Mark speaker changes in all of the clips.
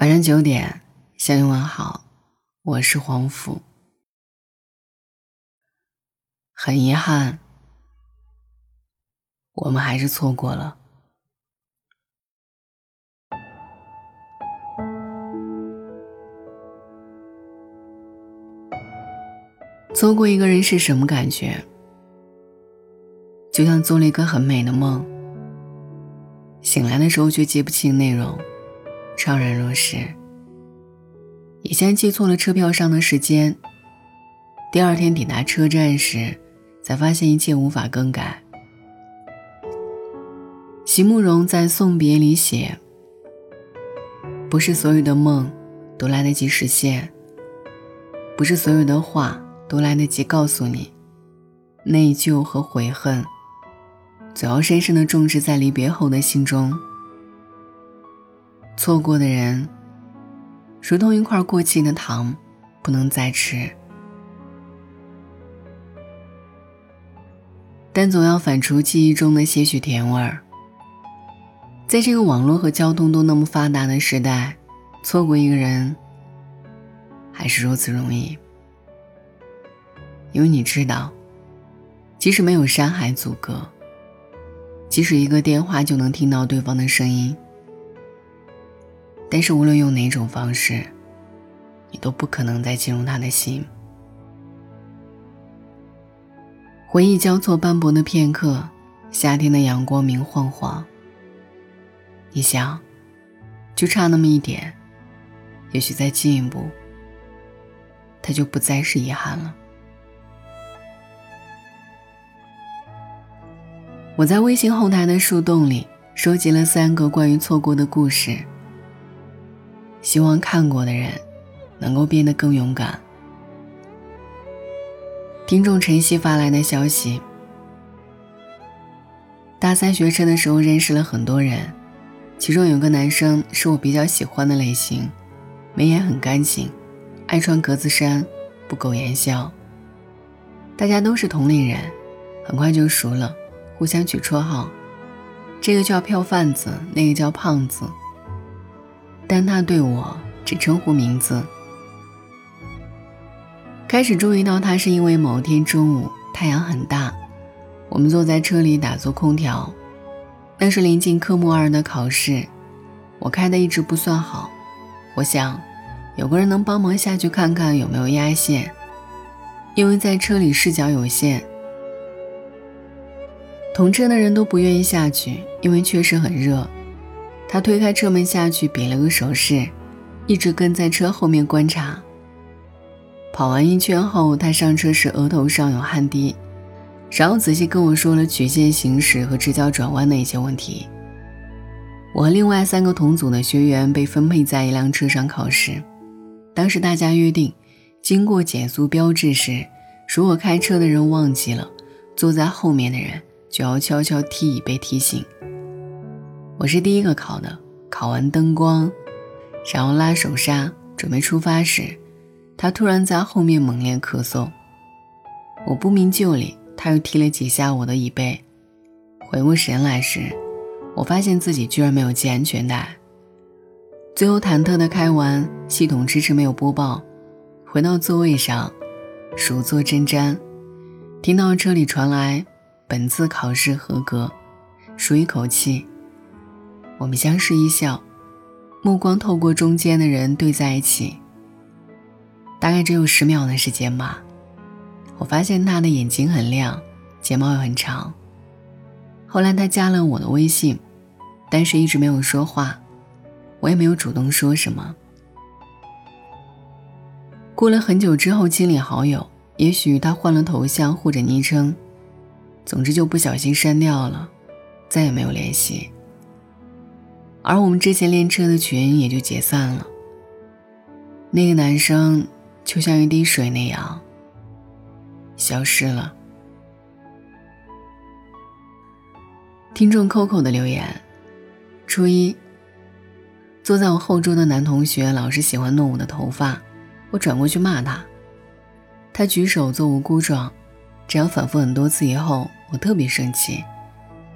Speaker 1: 晚上九点，向你问好，我是黄甫。很遗憾，我们还是错过了。错过一个人是什么感觉？就像做了一个很美的梦，醒来的时候却记不清内容。怅然若失，以前记错了车票上的时间。第二天抵达车站时，才发现一切无法更改。席慕容在《送别》里写：“不是所有的梦都来得及实现，不是所有的话都来得及告诉你，内疚和悔恨，总要深深的种植在离别后的心中。”错过的人，如同一块过期的糖，不能再吃。但总要反刍记忆中的些许甜味儿。在这个网络和交通都那么发达的时代，错过一个人，还是如此容易。因为你知道，即使没有山海阻隔，即使一个电话就能听到对方的声音。但是无论用哪种方式，你都不可能再进入他的心。回忆交错斑驳的片刻，夏天的阳光明晃晃。你想，就差那么一点，也许再进一步，他就不再是遗憾了。我在微信后台的树洞里收集了三个关于错过的故事。希望看过的人能够变得更勇敢。听众晨曦发来的消息：大三学车的时候认识了很多人，其中有个男生是我比较喜欢的类型，眉眼很干净，爱穿格子衫，不苟言笑。大家都是同龄人，很快就熟了，互相取绰号，这个叫票贩子，那个叫胖子。但他对我只称呼名字。开始注意到他是因为某天中午太阳很大，我们坐在车里打坐空调。那是临近科目二的考试，我开的一直不算好。我想，有个人能帮忙下去看看有没有压线，因为在车里视角有限。同车的人都不愿意下去，因为确实很热。他推开车门下去，比了个手势，一直跟在车后面观察。跑完一圈后，他上车时额头上有汗滴，然后仔细跟我说了曲线行驶和直角转弯的一些问题。我和另外三个同组的学员被分配在一辆车上考试，当时大家约定，经过减速标志时，如果开车的人忘记了，坐在后面的人就要悄悄踢椅被提醒。我是第一个考的，考完灯光，然后拉手刹准备出发时，他突然在后面猛烈咳嗽，我不明就里，他又踢了几下我的椅背。回过神来时，我发现自己居然没有系安全带。最后忐忑的开完，系统迟迟没有播报，回到座位上，如坐针毡，听到车里传来“本次考试合格”，舒一口气。我们相视一笑，目光透过中间的人对在一起。大概只有十秒的时间吧。我发现他的眼睛很亮，睫毛又很长。后来他加了我的微信，但是一直没有说话，我也没有主动说什么。过了很久之后清理好友，也许他换了头像或者昵称，总之就不小心删掉了，再也没有联系。而我们之前练车的群也就解散了。那个男生就像一滴水那样消失了。听众 Coco 的留言：初一，坐在我后桌的男同学老是喜欢弄我的头发，我转过去骂他，他举手做无辜状。这样反复很多次以后，我特别生气，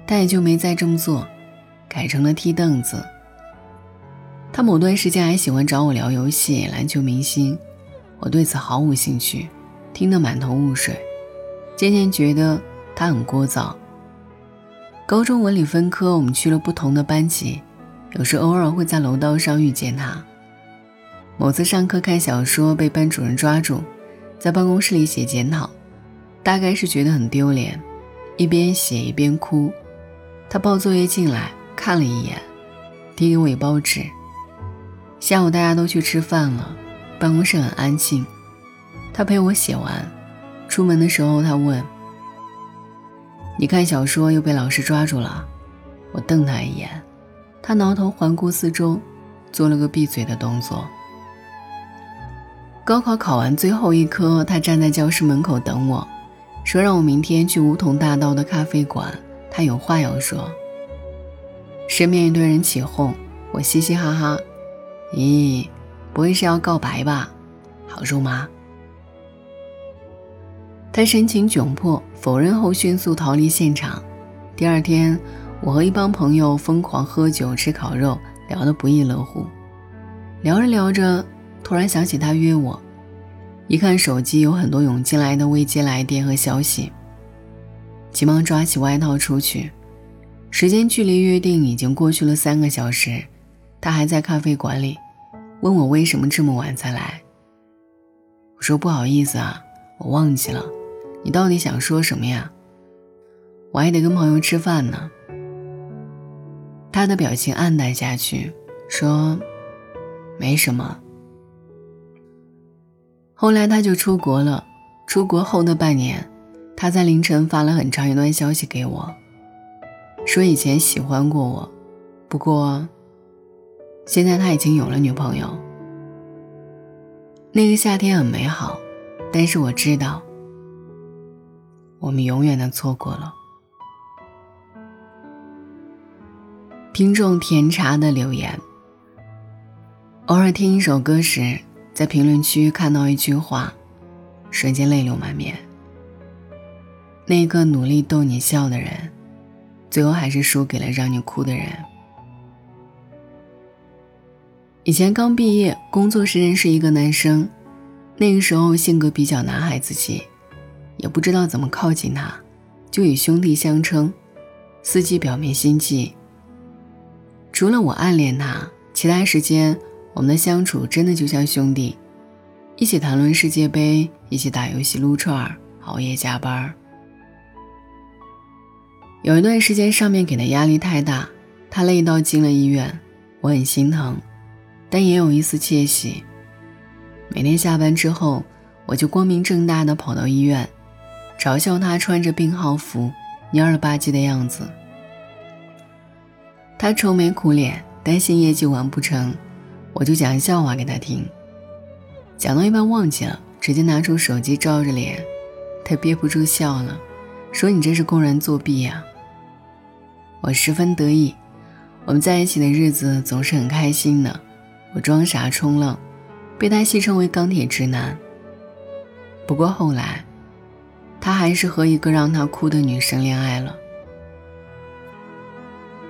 Speaker 1: 他也就没再这么做。改成了踢凳子。他某段时间还喜欢找我聊游戏、篮球明星，我对此毫无兴趣，听得满头雾水，渐渐觉得他很聒噪。高中文理分科，我们去了不同的班级，有时偶尔会在楼道上遇见他。某次上课看小说被班主任抓住，在办公室里写检讨，大概是觉得很丢脸，一边写一边哭。他抱作业进来看了一眼，递给我一包纸。下午大家都去吃饭了，办公室很安静。他陪我写完，出门的时候他问：“你看小说又被老师抓住了？”我瞪他一眼，他挠头环顾四周，做了个闭嘴的动作。高考考完最后一科，他站在教室门口等我，说让我明天去梧桐大道的咖啡馆，他有话要说。身边一堆人起哄，我嘻嘻哈哈。咦，不会是要告白吧？好肉麻？他神情窘迫，否认后迅速逃离现场。第二天，我和一帮朋友疯狂喝酒、吃烤肉，聊得不亦乐乎。聊着聊着，突然想起他约我，一看手机，有很多涌进来的未接来电和消息，急忙抓起外套出去。时间距离约定已经过去了三个小时，他还在咖啡馆里。问我为什么这么晚才来？我说不好意思啊，我忘记了。你到底想说什么呀？我还得跟朋友吃饭呢。他的表情黯淡下去，说：“没什么。”后来他就出国了。出国后的半年，他在凌晨发了很长一段消息给我，说以前喜欢过我，不过。现在他已经有了女朋友。那个夏天很美好，但是我知道，我们永远的错过了。听众甜茶的留言：偶尔听一首歌时，在评论区看到一句话，瞬间泪流满面。那个努力逗你笑的人，最后还是输给了让你哭的人。以前刚毕业，工作时认识一个男生，那个时候性格比较男孩子气，也不知道怎么靠近他，就以兄弟相称，司机表面心迹。除了我暗恋他，其他时间我们的相处真的就像兄弟，一起谈论世界杯，一起打游戏撸串熬夜加班有一段时间上面给的压力太大，他累到进了医院，我很心疼。但也有一丝窃喜。每天下班之后，我就光明正大的跑到医院，嘲笑他穿着病号服、蔫了吧唧的样子。他愁眉苦脸，担心业绩完不成，我就讲笑话给他听。讲到一半忘记了，直接拿出手机照着脸，他憋不住笑了，说：“你这是公然作弊呀！”我十分得意，我们在一起的日子总是很开心的。我装傻充愣，被他戏称为“钢铁直男”。不过后来，他还是和一个让他哭的女生恋爱了。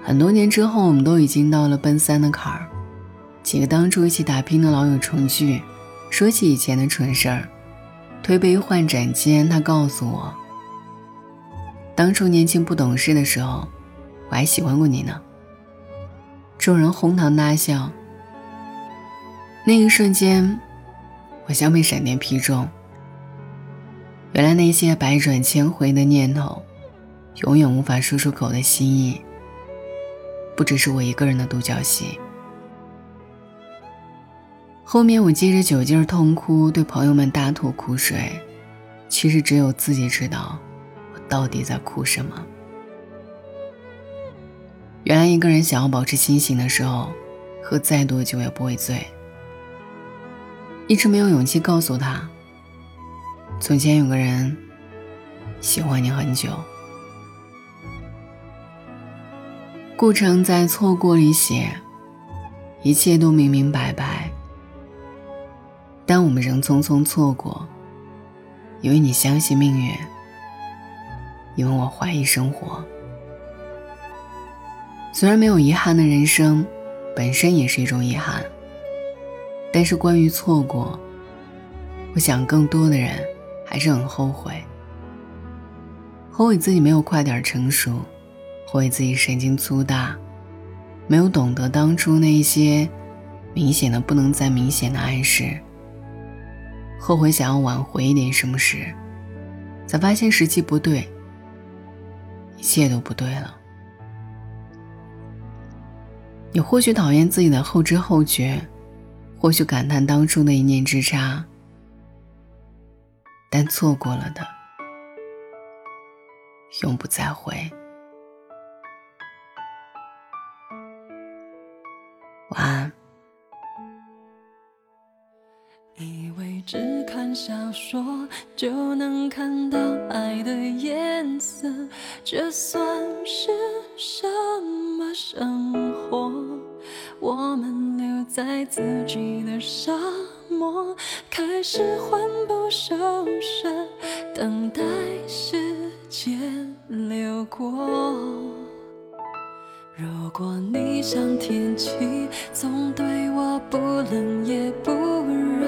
Speaker 1: 很多年之后，我们都已经到了奔三的坎儿，几个当初一起打拼的老友重聚，说起以前的蠢事儿，推杯换盏间，他告诉我，当初年轻不懂事的时候，我还喜欢过你呢。众人哄堂大笑。那一瞬间，我像被闪电劈中。原来那些百转千回的念头，永远无法说出口的心意，不只是我一个人的独角戏。后面我借着酒劲痛哭，对朋友们大吐苦水，其实只有自己知道，我到底在哭什么。原来一个人想要保持清醒的时候，喝再多酒也不会醉。一直没有勇气告诉他，从前有个人喜欢你很久。顾城在《错过》里写：“一切都明明白白，但我们仍匆匆错过。因为你相信命运，因为我怀疑生活。虽然没有遗憾的人生，本身也是一种遗憾。但是关于错过，我想更多的人还是很后悔，后悔自己没有快点成熟，后悔自己神经粗大，没有懂得当初那些明显的不能再明显的暗示。后悔想要挽回一点什么时，才发现时机不对，一切都不对了。你或许讨厌自己的后知后觉。或许感叹当初的一念之差，但错过了的，永不再回。
Speaker 2: 说就能看到爱的颜色，这算是什么生活？我们留在自己的沙漠，开始魂不守舍，等待时间流过。如果你像天气，总对我不冷也不热，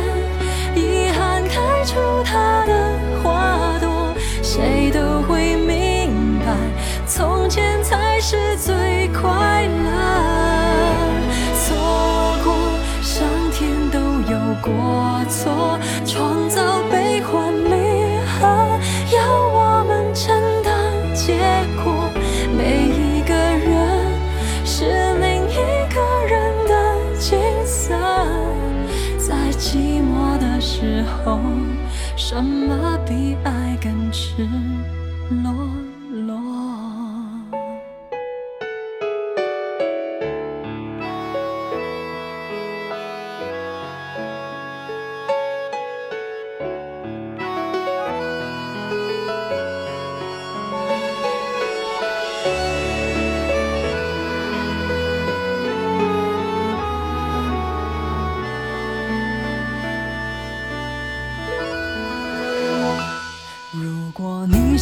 Speaker 2: 候，什么比爱更赤裸？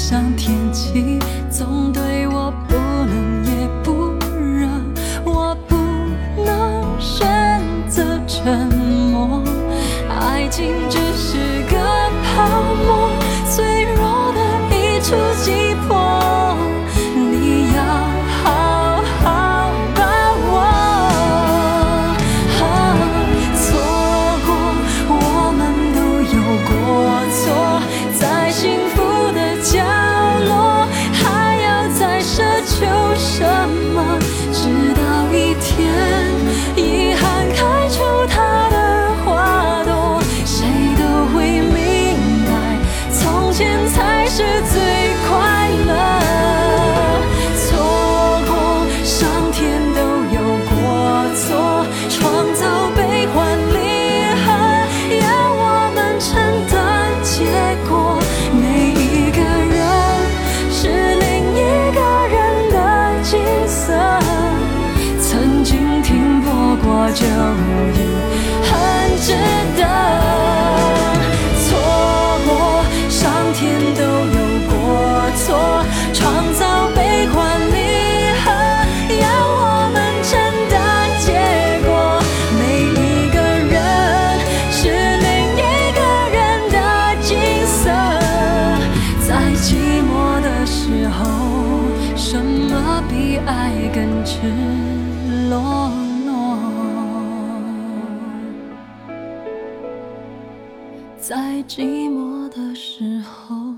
Speaker 2: 像天气，总对我不冷也不热，我不能选择沉默。爱情在寂寞的时候。